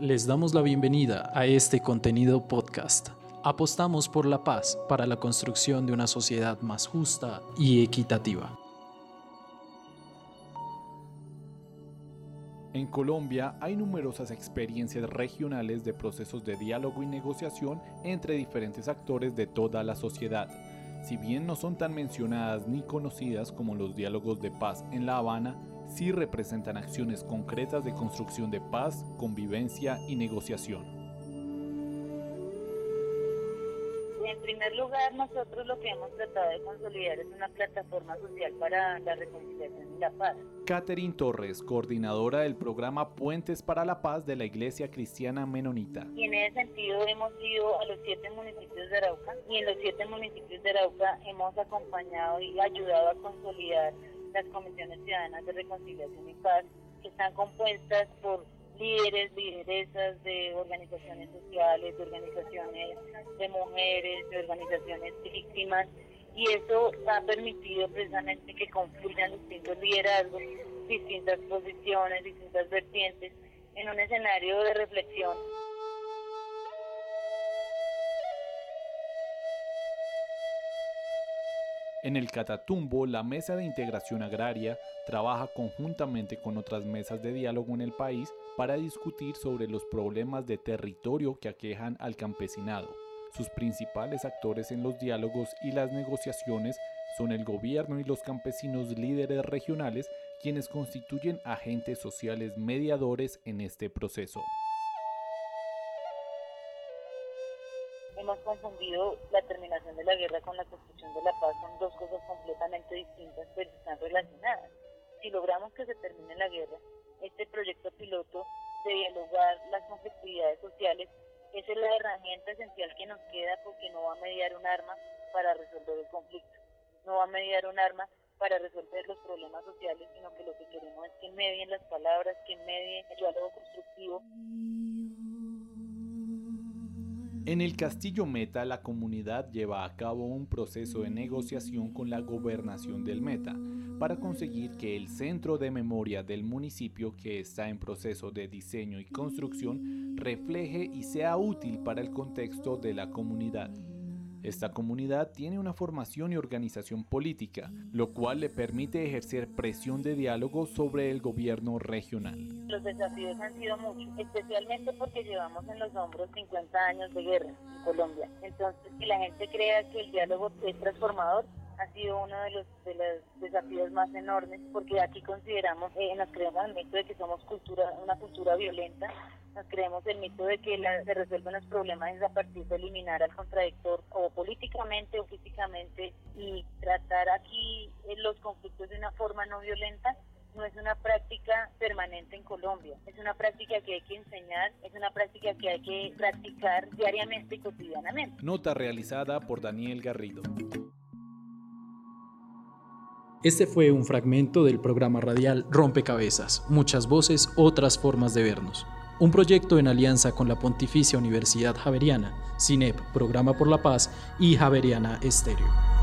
Les damos la bienvenida a este contenido podcast. Apostamos por la paz para la construcción de una sociedad más justa y equitativa. En Colombia hay numerosas experiencias regionales de procesos de diálogo y negociación entre diferentes actores de toda la sociedad. Si bien no son tan mencionadas ni conocidas como los diálogos de paz en La Habana, sí representan acciones concretas de construcción de paz, convivencia y negociación. En primer lugar, nosotros lo que hemos tratado de consolidar es una plataforma social para la reconciliación y la paz. Catherine Torres, coordinadora del programa Puentes para la Paz de la Iglesia Cristiana Menonita. Y en ese sentido hemos ido a los siete municipios de Arauca y en los siete municipios de Arauca hemos acompañado y ayudado a consolidar las comisiones ciudadanas de reconciliación y paz que están compuestas por líderes, lideresas de organizaciones sociales, de organizaciones de mujeres, de organizaciones víctimas, y eso ha permitido precisamente que confluyan distintos liderazgos, distintas posiciones, distintas vertientes en un escenario de reflexión. En el Catatumbo, la Mesa de Integración Agraria trabaja conjuntamente con otras mesas de diálogo en el país para discutir sobre los problemas de territorio que aquejan al campesinado. Sus principales actores en los diálogos y las negociaciones son el gobierno y los campesinos líderes regionales, quienes constituyen agentes sociales mediadores en este proceso. Confundido la terminación de la guerra con la construcción de la paz, son dos cosas completamente distintas, pero están relacionadas. Si logramos que se termine la guerra, este proyecto piloto de dialogar las conflictividades sociales es la herramienta esencial que nos queda porque no va a mediar un arma para resolver el conflicto, no va a mediar un arma para resolver los problemas sociales, sino que lo que queremos es que medien las palabras, que medien el diálogo constructivo. En el Castillo Meta, la comunidad lleva a cabo un proceso de negociación con la gobernación del Meta para conseguir que el centro de memoria del municipio, que está en proceso de diseño y construcción, refleje y sea útil para el contexto de la comunidad. Esta comunidad tiene una formación y organización política, lo cual le permite ejercer presión de diálogo sobre el gobierno regional. Los desafíos han sido muchos, especialmente porque llevamos en los hombros 50 años de guerra en Colombia. Entonces, que la gente crea que el diálogo es transformador ha sido uno de los, de los desafíos más enormes porque aquí consideramos, eh, nos creemos el mito de que somos cultura, una cultura violenta, creemos el mito de que se resuelven los problemas a partir de eliminar al contradictor o políticamente o físicamente y tratar aquí eh, los conflictos de una forma no violenta no es una práctica permanente en Colombia, es una práctica que hay que enseñar, es una práctica que hay que practicar diariamente y cotidianamente. Nota realizada por Daniel Garrido. Este fue un fragmento del programa radial Rompecabezas, muchas voces, otras formas de vernos. Un proyecto en alianza con la Pontificia Universidad Javeriana, CINEP, Programa por la Paz y Javeriana Estéreo.